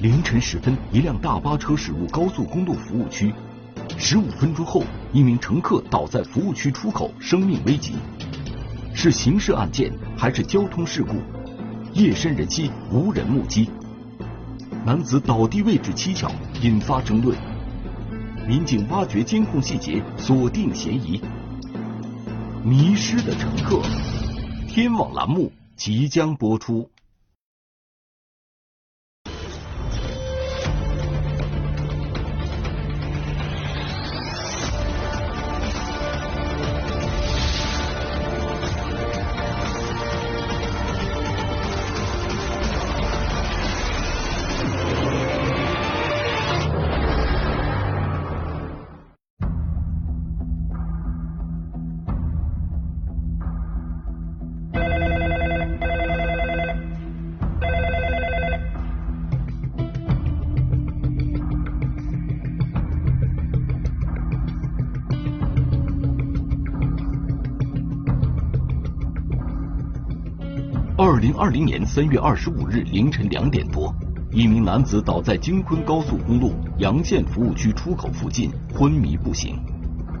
凌晨时分，一辆大巴车驶入高速公路服务区，十五分钟后，一名乘客倒在服务区出口，生命危急。是刑事案件还是交通事故？夜深人稀，无人目击。男子倒地位置蹊跷，引发争论。民警挖掘监控细节，锁定嫌疑。迷失的乘客，天网栏目即将播出。二零年三月二十五日凌晨两点多，一名男子倒在京昆高速公路洋县服务区出口附近，昏迷不醒。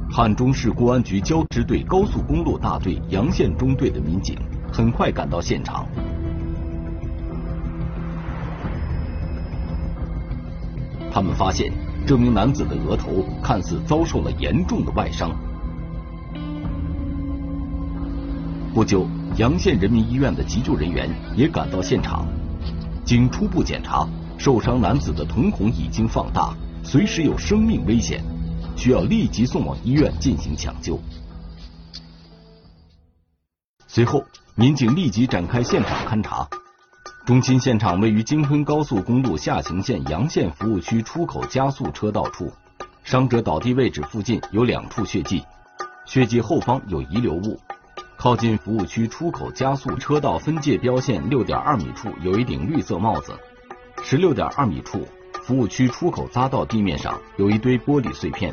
汉中市公安局交支队高速公路大队洋县中队的民警很快赶到现场。他们发现，这名男子的额头看似遭受了严重的外伤。不久。洋县人民医院的急救人员也赶到现场，经初步检查，受伤男子的瞳孔已经放大，随时有生命危险，需要立即送往医院进行抢救。随后，民警立即展开现场勘查。中心现场位于京昆高速公路下行线洋县服务区出口加速车道处，伤者倒地位置附近有两处血迹，血迹后方有遗留物。靠近服务区出口加速车道分界标线六点二米处有一顶绿色帽子，十六点二米处服务区出口匝道地面上有一堆玻璃碎片。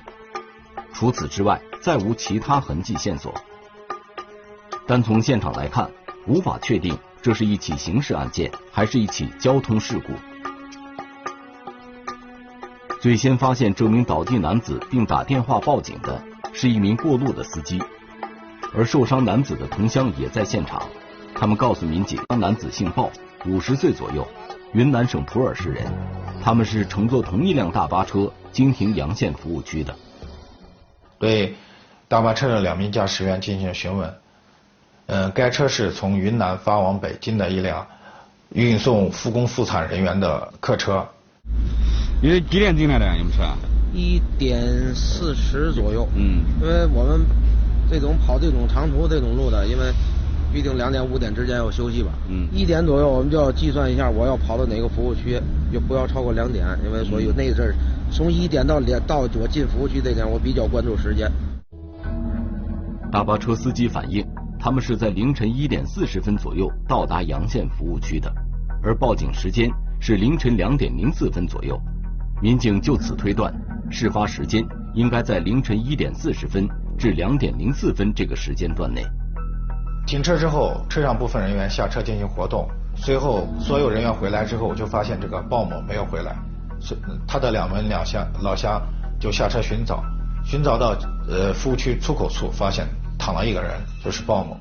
除此之外，再无其他痕迹线索。单从现场来看，无法确定这是一起刑事案件还是一起交通事故。最先发现这名倒地男子并打电话报警的是一名过路的司机。而受伤男子的同乡也在现场，他们告诉民警，男子姓鲍，五十岁左右，云南省普洱市人，他们是乘坐同一辆大巴车经停洋县服务区的。对大巴车的两名驾驶员进行询问，嗯，该车是从云南发往北京的一辆运送复工复产人员的客车。你是几点进来的？你们车？一点四十左右。嗯，因为我们。这种跑这种长途这种路的，因为毕竟两点五点之间要休息吧。嗯。一点左右我们就要计算一下我要跑到哪个服务区，就不要超过两点，因为所以那阵儿从一点到两到我进服务区这点，我比较关注时间。大巴车司机反映，他们是在凌晨一点四十分左右到达洋县服务区的，而报警时间是凌晨两点零四分左右。民警就此推断，事发时间应该在凌晨一点四十分。至两点零四分这个时间段内，停车之后，车上部分人员下车进行活动。随后，所有人员回来之后，就发现这个鲍某没有回来，是他的两门两乡老乡就下车寻找，寻找到呃服务区出口处，发现躺了一个人，就是鲍某。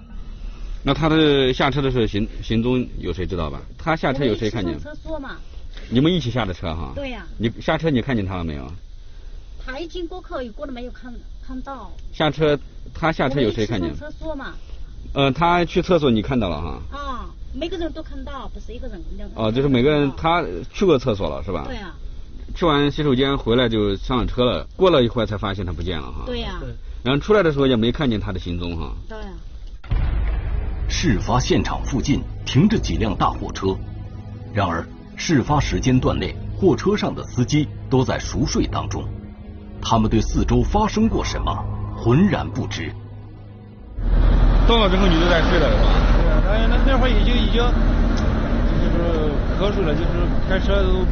那他的下车的时候行行踪有谁知道吧？他下车有谁看见？车说嘛。你们一起下的车哈？对呀。你下车你看见他了没有？他一经过口，一个都没有看看到。下车，他下车有谁看见？厕所嘛。嗯，他去厕所你看到了哈？啊，每个人都看到，不是一个人两个。哦，就是每个人他去过厕所了是吧？对呀。去完洗手间回来就上了车了，过了一会儿才发现他不见了哈。对呀。然后出来的时候也没看见他的行踪哈。对呀。事发现场附近停着几辆大货车，然而事发时间段内，货车上的司机都在熟睡当中。他们对四周发生过什么浑然不知。到了之后你就在睡了是吧？对呀，哎，那那会儿已经已经就是瞌睡了，就是开车都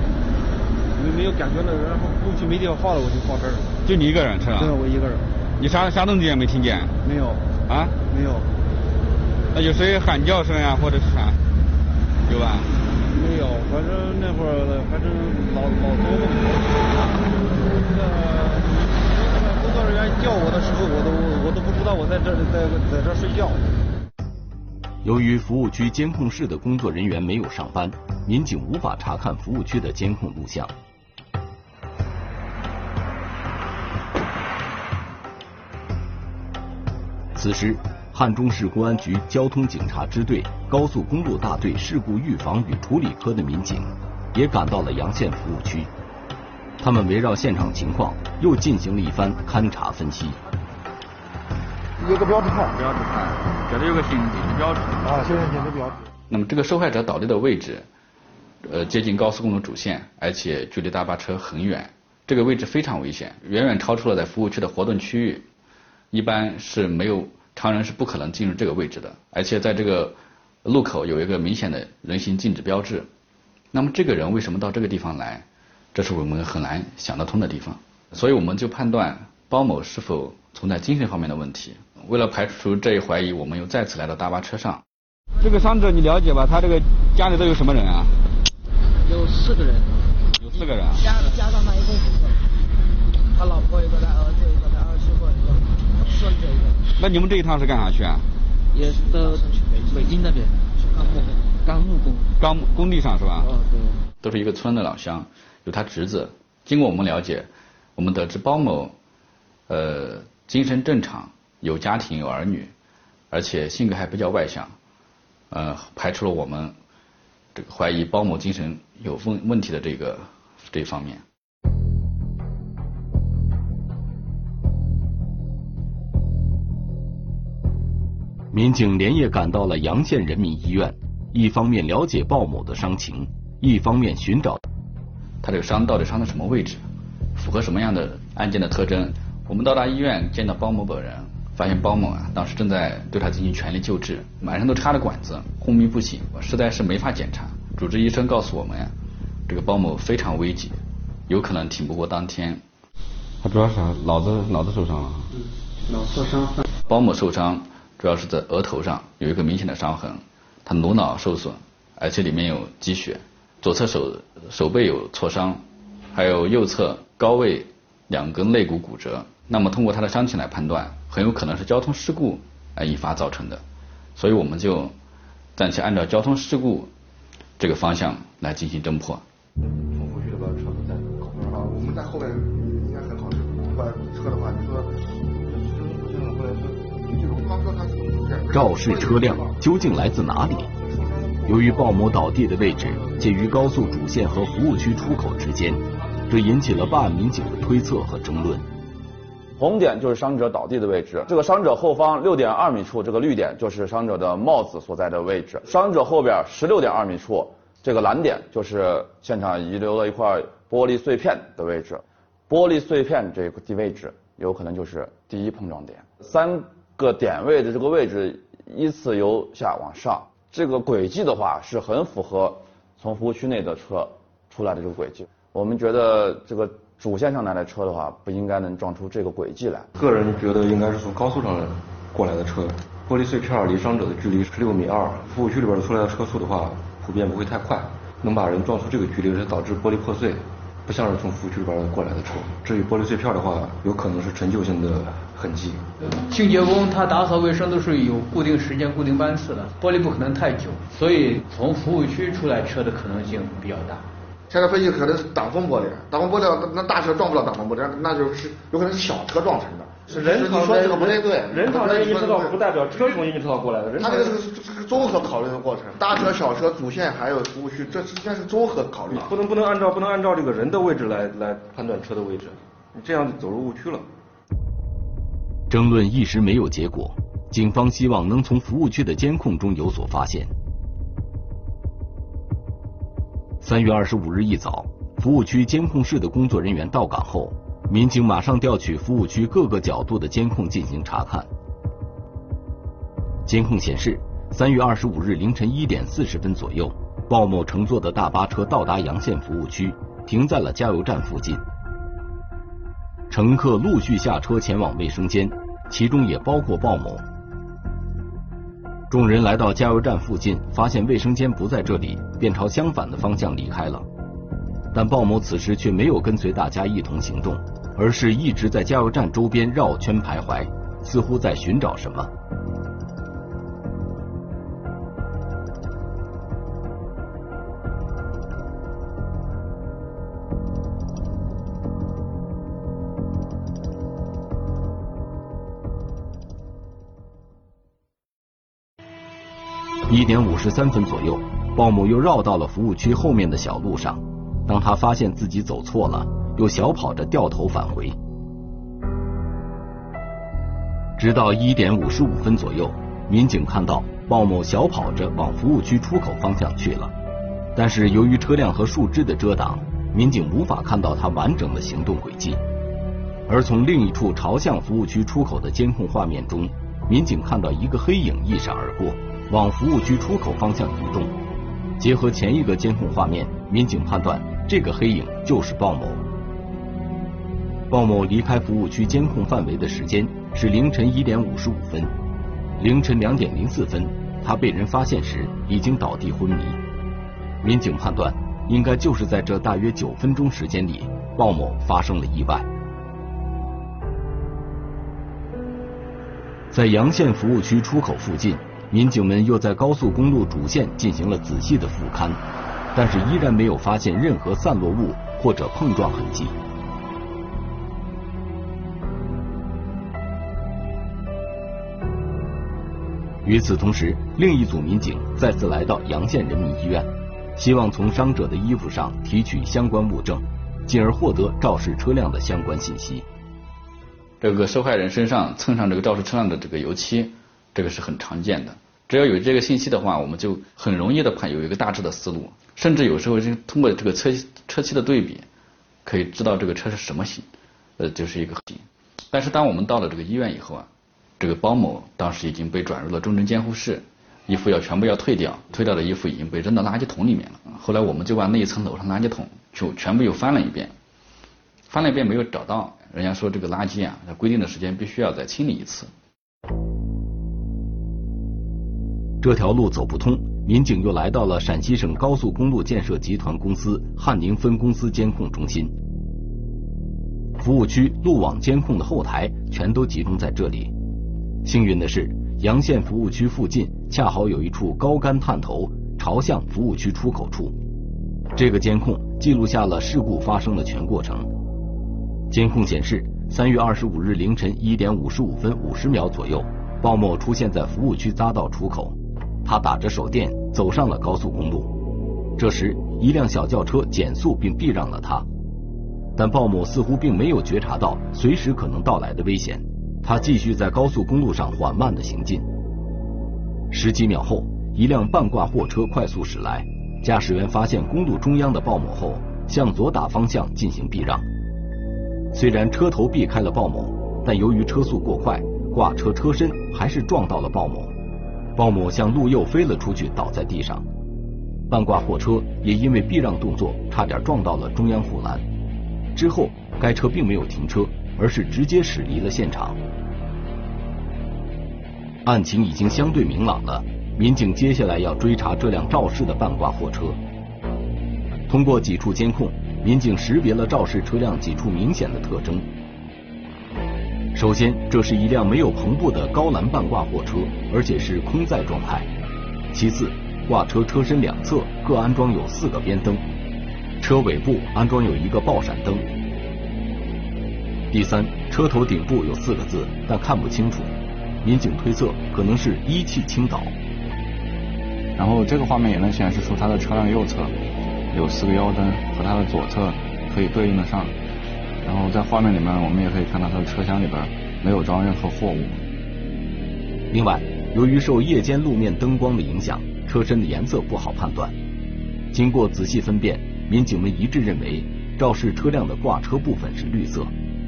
没没有感觉了，然后后期没地方放了，我就放这儿了。就你一个人是吧？对，我一个人。你啥啥动静也没听见？没有。啊？没有。那有谁喊叫声呀，或者是啥？有吧？没有，反正那会儿反正。老老做梦。这个工作人员叫我的时候，我都我都不知道我在这里在在这睡觉。由于服务区监控室的工作人员没有上班，民警无法查看服务区的监控录像。此时，汉中市公安局交通警察支队高速公路大队事故预防与处理科的民警也赶到了洋县服务区。他们围绕现场情况又进行了一番勘查分析。有个标志牌，标志牌，这里有个行人禁止标志啊，行人禁止标志。那么这个受害者倒地的位置，呃，接近高速公路主线，而且距离大巴车很远，这个位置非常危险，远远超出了在服务区的活动区域。一般是没有常人是不可能进入这个位置的，而且在这个路口有一个明显的人行禁止标志。那么这个人为什么到这个地方来？这是我们很难想得通的地方。所以我们就判断包某是否存在精神方面的问题。为了排除这一怀疑，我们又再次来到大巴车上。这个伤者你了解吧？他这个家里都有什么人啊？有四个人。有四个人。加加上他一共四个，他老婆一个，他儿子一个，他儿媳妇一个。那你们这一趟是干啥去啊？也是到北京那边，钢木钢木工干木工地上是吧？哦，对。都是一个村的老乡，有他侄子。经过我们了解，我们得知包某，呃，精神正常，有家庭有儿女，而且性格还比较外向，呃，排除了我们这个怀疑包某精神有问问题的这个这方面。民警连夜赶到了洋县人民医院，一方面了解鲍某的伤情，一方面寻找他这个伤到底伤在什么位置，符合什么样的案件的特征。我们到达医院见到包某本人，发现包某啊当时正在对他进行全力救治，满身都插着管子，昏迷不醒，实在是没法检查。主治医生告诉我们呀，这个包某非常危急，有可能挺不过当天。他主要是脑子脑子受伤了，嗯脑受伤。包某受伤。主要是在额头上有一个明显的伤痕，他颅脑受损，而且里面有积血，左侧手手背有挫伤，还有右侧高位两根肋骨骨折。那么通过他的伤情来判断，很有可能是交通事故而引发造成的，所以我们就暂且按照交通事故这个方向来进行侦破。服务区的把车子在后边啊，我们在后面应该很好把车的话，你说。肇事车辆究竟来自哪里？由于鲍某倒地的位置介于高速主线和服务区出口之间，这引起了办案民警的推测和争论。红点就是伤者倒地的位置，这个伤者后方六点二米处，这个绿点就是伤者的帽子所在的位置。伤者后边十六点二米处，这个蓝点就是现场遗留了一块玻璃碎片的位置。玻璃碎片这个地位置有可能就是第一碰撞点。三。个点位的这个位置依次由下往上，这个轨迹的话是很符合从服务区内的车出来的这个轨迹。我们觉得这个主线上来的车的话，不应该能撞出这个轨迹来。个人觉得应该是从高速上过来的车。玻璃碎片离伤者的距离是六米二，服务区里边出来的车速的话，普遍不会太快，能把人撞出这个距离，是导致玻璃破碎。不像是从服务区里边过来的车。至于玻璃碎片的话，有可能是陈旧性的痕迹。清洁工他打扫卫生都是有固定时间、固定班次的，玻璃不可能太久，所以从服务区出来车的可能性比较大。现在分析可能是挡风玻璃，挡风玻璃那大车撞不了挡风玻璃，那就是有可能是小车撞成的。是人你说这个不太对，人从人意识到不代表车从一车道过来的。他这个是这个综合考虑的过程，大车、小车、主线还有服务区，这应该是综合考虑。不能不能按照不能按照这个人的位置来来判断车的位置，你这样走入误区了。争论一时没有结果，警方希望能从服务区的监控中有所发现。三月二十五日一早，服务区监控室的工作人员到岗后。民警马上调取服务区各个角度的监控进行查看。监控显示，三月二十五日凌晨一点四十分左右，鲍某乘坐的大巴车到达洋县服务区，停在了加油站附近。乘客陆续下车前往卫生间，其中也包括鲍某。众人来到加油站附近，发现卫生间不在这里，便朝相反的方向离开了。但鲍某此时却没有跟随大家一同行动，而是一直在加油站周边绕圈徘徊，似乎在寻找什么。一点五十三分左右，鲍某又绕到了服务区后面的小路上。当他发现自己走错了，又小跑着掉头返回。直到一点五十五分左右，民警看到鲍某小跑着往服务区出口方向去了，但是由于车辆和树枝的遮挡，民警无法看到他完整的行动轨迹。而从另一处朝向服务区出口的监控画面中，民警看到一个黑影一闪而过。往服务区出口方向移动，结合前一个监控画面，民警判断这个黑影就是鲍某。鲍某离开服务区监控范围的时间是凌晨一点五十五分，凌晨两点零四分，他被人发现时已经倒地昏迷。民警判断，应该就是在这大约九分钟时间里，鲍某发生了意外。在阳县服务区出口附近。民警们又在高速公路主线进行了仔细的俯勘，但是依然没有发现任何散落物或者碰撞痕迹。与此同时，另一组民警再次来到阳县人民医院，希望从伤者的衣服上提取相关物证，进而获得肇事车辆的相关信息。这个受害人身上蹭上这个肇事车辆的这个油漆，这个是很常见的。只要有这个信息的话，我们就很容易的判有一个大致的思路，甚至有时候是通过这个车车漆的对比，可以知道这个车是什么型，呃，就是一个型。但是当我们到了这个医院以后啊，这个包某当时已经被转入了重症监护室，衣服要全部要退掉，退掉的衣服已经被扔到垃圾桶里面了。后来我们就把那一层楼上垃圾桶就全部又翻了一遍，翻了一遍没有找到，人家说这个垃圾啊，在规定的时间必须要再清理一次。这条路走不通，民警又来到了陕西省高速公路建设集团公司汉宁分公司监控中心。服务区路网监控的后台全都集中在这里。幸运的是，阳县服务区附近恰好有一处高杆探头朝向服务区出口处。这个监控记录下了事故发生的全过程。监控显示，三月二十五日凌晨一点五十五分五十秒左右，鲍某出现在服务区匝道出口。他打着手电走上了高速公路，这时一辆小轿车减速并避让了他，但鲍某似乎并没有觉察到随时可能到来的危险，他继续在高速公路上缓慢的行进。十几秒后，一辆半挂货车快速驶来，驾驶员发现公路中央的鲍某后，向左打方向进行避让。虽然车头避开了鲍某，但由于车速过快，挂车车身还是撞到了鲍某。鲍某向路右飞了出去，倒在地上。半挂货车也因为避让动作，差点撞到了中央护栏。之后，该车并没有停车，而是直接驶离了现场。案情已经相对明朗了，民警接下来要追查这辆肇事的半挂货车。通过几处监控，民警识别了肇事车辆几处明显的特征。首先，这是一辆没有篷布的高栏半挂货车，而且是空载状态。其次，挂车车身两侧各安装有四个边灯，车尾部安装有一个爆闪灯。第三，车头顶部有四个字，但看不清楚。民警推测可能是一汽青岛。然后这个画面也能显示出它的车辆右侧有四个腰灯，和它的左侧可以对应得上。然后在画面里面，我们也可以看到它的车厢里边没有装任何货物。另外，由于受夜间路面灯光的影响，车身的颜色不好判断。经过仔细分辨，民警们一致认为肇事车辆的挂车部分是绿色，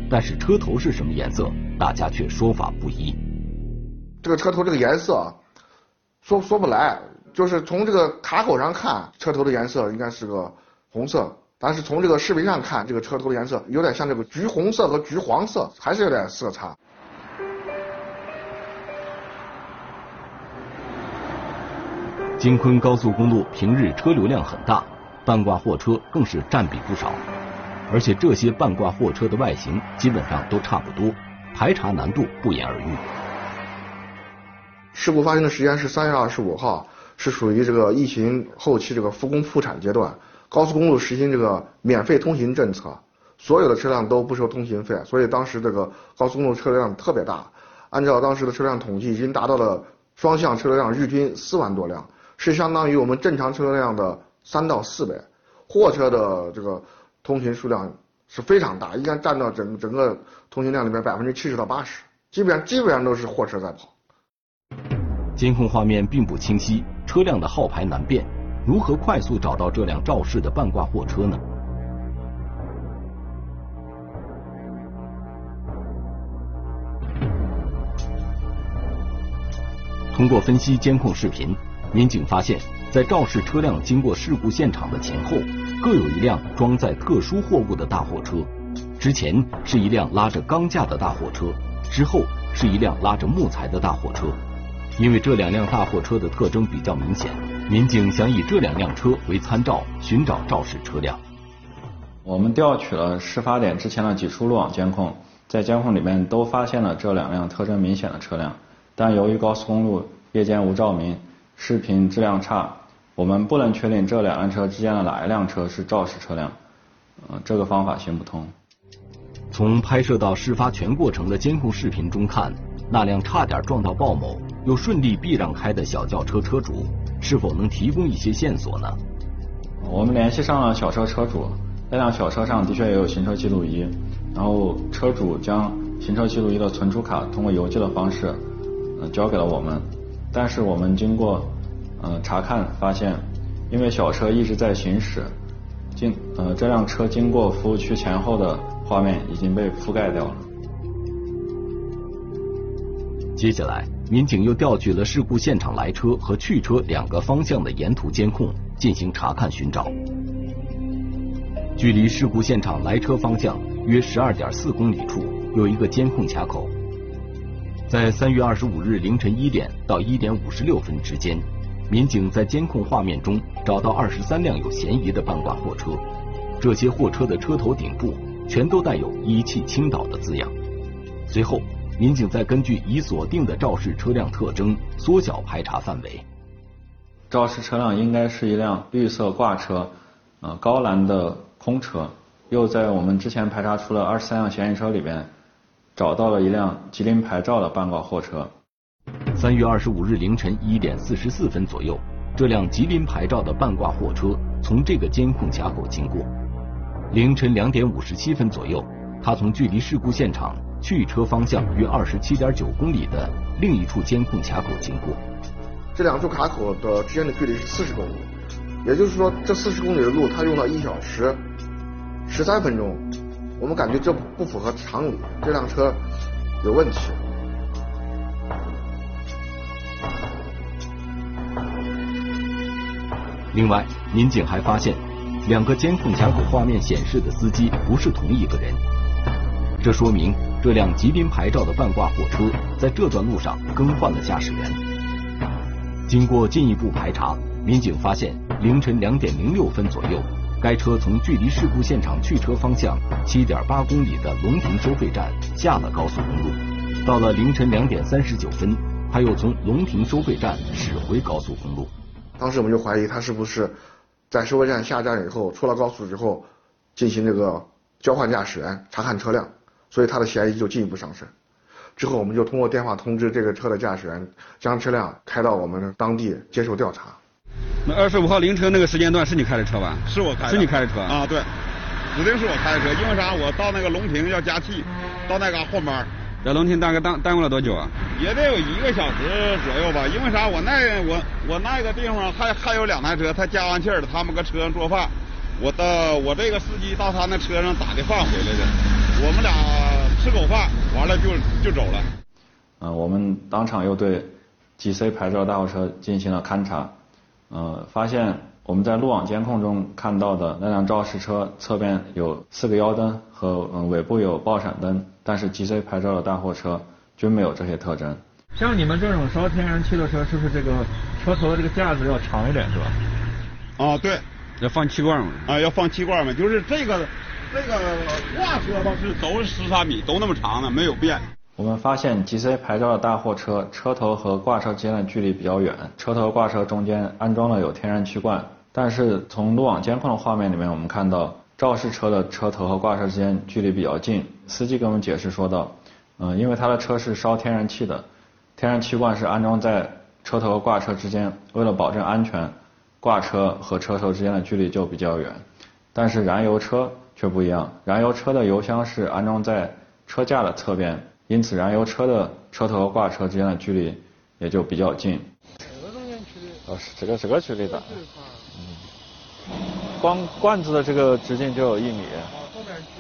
但是车头是什么颜色，大家却说法不一。这个车头这个颜色说说不来，就是从这个卡口上看，车头的颜色应该是个红色。但是从这个视频上看，这个车头的颜色有点像这个橘红色和橘黄色，还是有点色差。京昆高速公路平日车流量很大，半挂货车更是占比不少。而且这些半挂货车的外形基本上都差不多，排查难度不言而喻。事故发生的时间是三月二十五号，是属于这个疫情后期这个复工复产阶段，高速公路实行这个免费通行政策，所有的车辆都不收通行费，所以当时这个高速公路车流量特别大。按照当时的车辆统计，已经达到了双向车流量日均四万多辆，是相当于我们正常车流量的三到四倍。货车的这个通行数量是非常大，应该占到整整个通行量里面百分之七十到八十，基本上基本上都是货车在跑。监控画面并不清晰，车辆的号牌难辨，如何快速找到这辆肇事的半挂货车呢？通过分析监控视频，民警发现，在肇事车辆经过事故现场的前后，各有一辆装载特殊货物的大货车。之前是一辆拉着钢架的大货车，之后是一辆拉着木材的大货车。因为这两辆大货车的特征比较明显，民警想以这两辆车为参照，寻找肇事车辆。我们调取了事发点之前的几处路网监控，在监控里面都发现了这两辆特征明显的车辆。但由于高速公路夜间无照明，视频质量差，我们不能确定这两辆车之间的哪一辆车是肇事车辆。呃，这个方法行不通。从拍摄到事发全过程的监控视频中看，那辆差点撞到鲍某又顺利避让开的小轿车车主，是否能提供一些线索呢？我们联系上了小车车主，那辆小车上的确也有行车记录仪，然后车主将行车记录仪的存储卡通过邮寄的方式。交给了我们，但是我们经过呃查看发现，因为小车一直在行驶，经呃这辆车经过服务区前后的画面已经被覆盖掉了。接下来，民警又调取了事故现场来车和去车两个方向的沿途监控进行查看寻找。距离事故现场来车方向约十二点四公里处有一个监控卡口。在三月二十五日凌晨一点到一点五十六分之间，民警在监控画面中找到二十三辆有嫌疑的半挂货车，这些货车的车头顶部全都带有“一汽青岛”的字样。随后，民警再根据已锁定的肇事车辆特征缩小排查范围。肇事车辆应该是一辆绿色挂车，呃，高栏的空车。又在我们之前排查出了二十三辆嫌疑车里边。找到了一辆吉林牌照的半挂货车。三月二十五日凌晨一点四十四分左右，这辆吉林牌照的半挂货车从这个监控卡口经过。凌晨两点五十七分左右，他从距离事故现场去车方向约二十七点九公里的另一处监控卡口经过。这两处卡口的之间的距离是四十公里，也就是说，这四十公里的路，它用了一小时十三分钟。我们感觉这不符合常理，这辆车有问题。另外，民警还发现，两个监控卡口画面显示的司机不是同一个人，这说明这辆吉林牌照的半挂货车在这段路上更换了驾驶员。经过进一步排查，民警发现凌晨两点零六分左右。该车从距离事故现场去车方向七点八公里的龙亭收费站下了高速公路，到了凌晨两点三十九分，他又从龙亭收费站驶回高速公路。当时我们就怀疑他是不是在收费站下站以后出了高速之后进行这个交换驾驶员查看车辆，所以他的嫌疑就进一步上升。之后我们就通过电话通知这个车的驾驶员，将车辆开到我们当地接受调查。那二十五号凌晨那个时间段是你开的车吧？是我开的。是你开的车啊？对，指定是我开的车。因为啥？我到那个龙亭要加气，到那嘎换班。在龙亭大概耽耽误了多久啊？也得有一个小时左右吧。因为啥？我那我我那个地方还还有两台车，他加完气儿了，他们搁车上做饭。我到我这个司机到他那车上打的饭回来的。我们俩吃口饭，完了就就走了。嗯，我们当场又对 GC 牌照大货车进行了勘查。呃，发现我们在路网监控中看到的那辆肇事车侧边有四个腰灯和嗯尾部有爆闪灯，但是 GC 牌照的大货车均没有这些特征。像你们这种烧天然气的车，是不是这个车头的这个架子要长一点，是吧？啊，对，要放气罐嘛？啊，要放气罐嘛，就是这个这个挂车吧是都是十三米，都那么长的，没有变。我们发现 GC 牌照的大货车车头和挂车之间的距离比较远，车头挂车中间安装了有天然气罐，但是从路网监控的画面里面，我们看到肇事车的车头和挂车之间距离比较近。司机给我们解释说道，嗯，因为他的车是烧天然气的，天然气罐是安装在车头和挂车之间，为了保证安全，挂车和车头之间的距离就比较远。但是燃油车却不一样，燃油车的油箱是安装在车架的侧边。因此，燃油车的车头和挂车之间的距离也就比较近。哦，是这个这个距离的。嗯。光罐子的这个直径就有一米，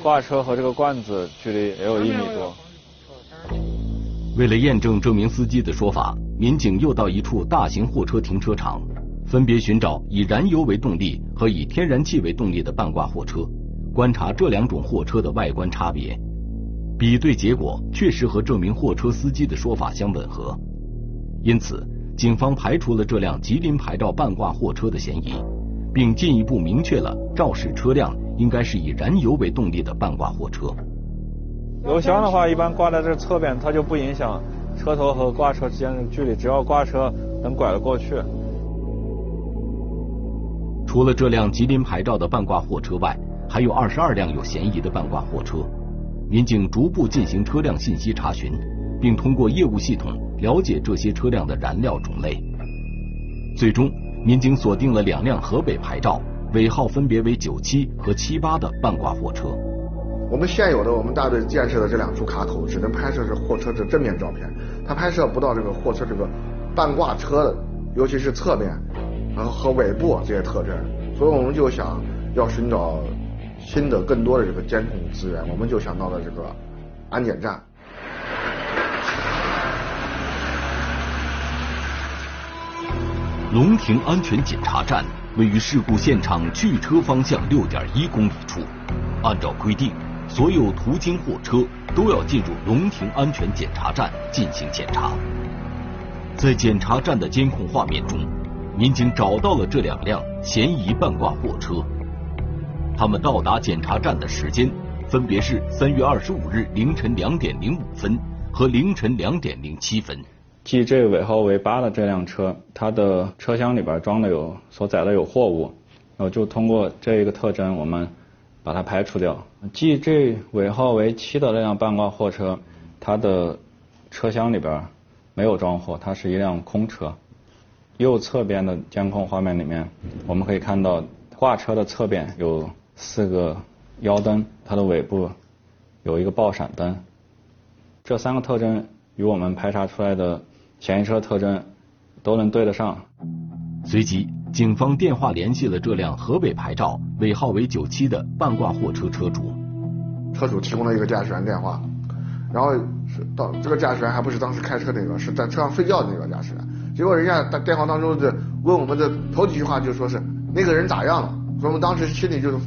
挂车和这个罐子距离也有一米多。为了验证这名司机的说法，民警又到一处大型货车停车场，分别寻找以燃油为动力和以天然气为动力的半挂货车，观察这两种货车的外观差别。比对结果确实和这名货车司机的说法相吻合，因此警方排除了这辆吉林牌照半挂货车的嫌疑，并进一步明确了肇事车辆应该是以燃油为动力的半挂货车。油箱的话，一般挂在这侧边，它就不影响车头和挂车之间的距离，只要挂车能拐得过去。除了这辆吉林牌照的半挂货车外，还有二十二辆有嫌疑的半挂货车。民警逐步进行车辆信息查询，并通过业务系统了解这些车辆的燃料种类。最终，民警锁定了两辆河北牌照、尾号分别为九七和七八的半挂货车。我们现有的我们大队建设的这两处卡口，只能拍摄这货车的正面照片，它拍摄不到这个货车这个半挂车的，尤其是侧面，然后和尾部这些特征，所以我们就想要寻找。新的更多的这个监控资源，我们就想到了这个安检站。龙亭安全检查站位于事故现场去车方向六点一公里处。按照规定，所有途经货车都要进入龙亭安全检查站进行检查。在检查站的监控画面中，民警找到了这两辆嫌疑半挂货车。他们到达检查站的时间分别是三月二十五日凌晨两点零五分和凌晨两点零七分。GJ 尾号为八的这辆车，它的车厢里边装的有所载的有货物，然后就通过这一个特征，我们把它排除掉。GJ 尾号为七的那辆半挂货车，它的车厢里边没有装货，它是一辆空车。右侧边的监控画面里面，我们可以看到挂车的侧边有。四个腰灯，它的尾部有一个爆闪灯，这三个特征与我们排查出来的嫌疑车特征都能对得上。随即，警方电话联系了这辆河北牌照、尾号为九七的半挂货车车主。车主提供了一个驾驶员电话，然后是到这个驾驶员还不是当时开车那个，是在车上睡觉的那个驾驶员。结果人家在电话当中的问我们的头几句话就说是那个人咋样了？所以我们当时心里就是。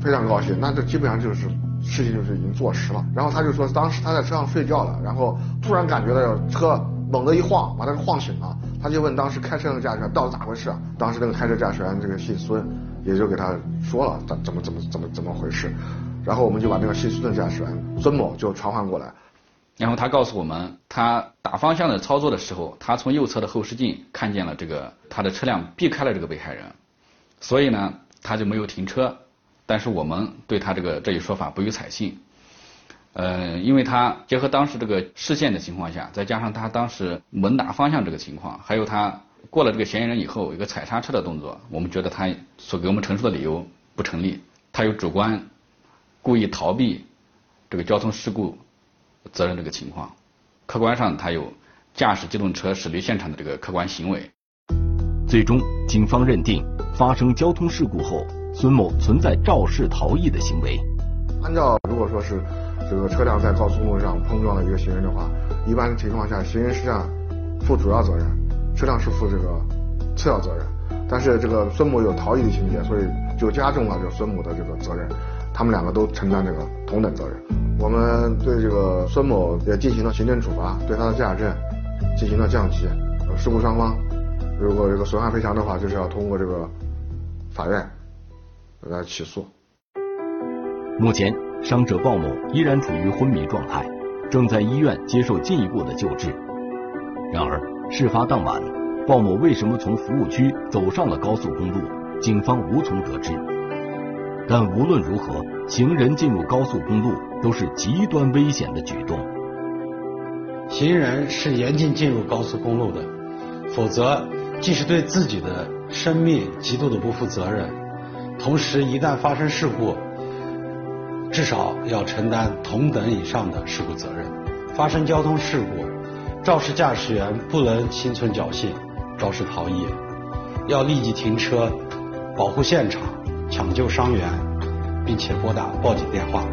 非常高兴，那这基本上就是事情就是已经坐实了。然后他就说，当时他在车上睡觉了，然后突然感觉到车猛地一晃，把他晃醒了。他就问当时开车的驾驶员到底咋回事？当时那个开车驾驶员这个姓孙，也就给他说了怎怎么怎么怎么怎么回事。然后我们就把那个姓孙的驾驶员孙某就传唤过来。然后他告诉我们，他打方向的操作的时候，他从右侧的后视镜看见了这个他的车辆避开了这个被害人，所以呢，他就没有停车。但是我们对他这个这一说法不予采信，呃，因为他结合当时这个视线的情况下，再加上他当时猛打方向这个情况，还有他过了这个嫌疑人以后一个踩刹车的动作，我们觉得他所给我们陈述的理由不成立，他有主观故意逃避这个交通事故责任这个情况，客观上他有驾驶机动车驶离现场的这个客观行为。最终，警方认定发生交通事故后。孙某存在肇事逃逸的行为。按照如果说是这个车辆在高速公路上碰撞了一个行人的话，一般情况下行人是上负主要责任，车辆是负这个次要责任。但是这个孙某有逃逸的情节，所以就加重了这个孙某的这个责任。他们两个都承担这个同等责任。我们对这个孙某也进行了行政处罚，对他的驾驶证进行了降级。事故双方如果这个损害赔偿的话，就是要通过这个。法院来起诉。目前，伤者鲍某依然处于昏迷状态，正在医院接受进一步的救治。然而，事发当晚，鲍某为什么从服务区走上了高速公路，警方无从得知。但无论如何，行人进入高速公路都是极端危险的举动。行人是严禁进入高速公路的，否则既是对自己的生命极度的不负责任，同时一旦发生事故，至少要承担同等以上的事故责任。发生交通事故，肇事驾驶员不能心存侥幸，肇事逃逸，要立即停车，保护现场。抢救伤员，并且拨打报警电话。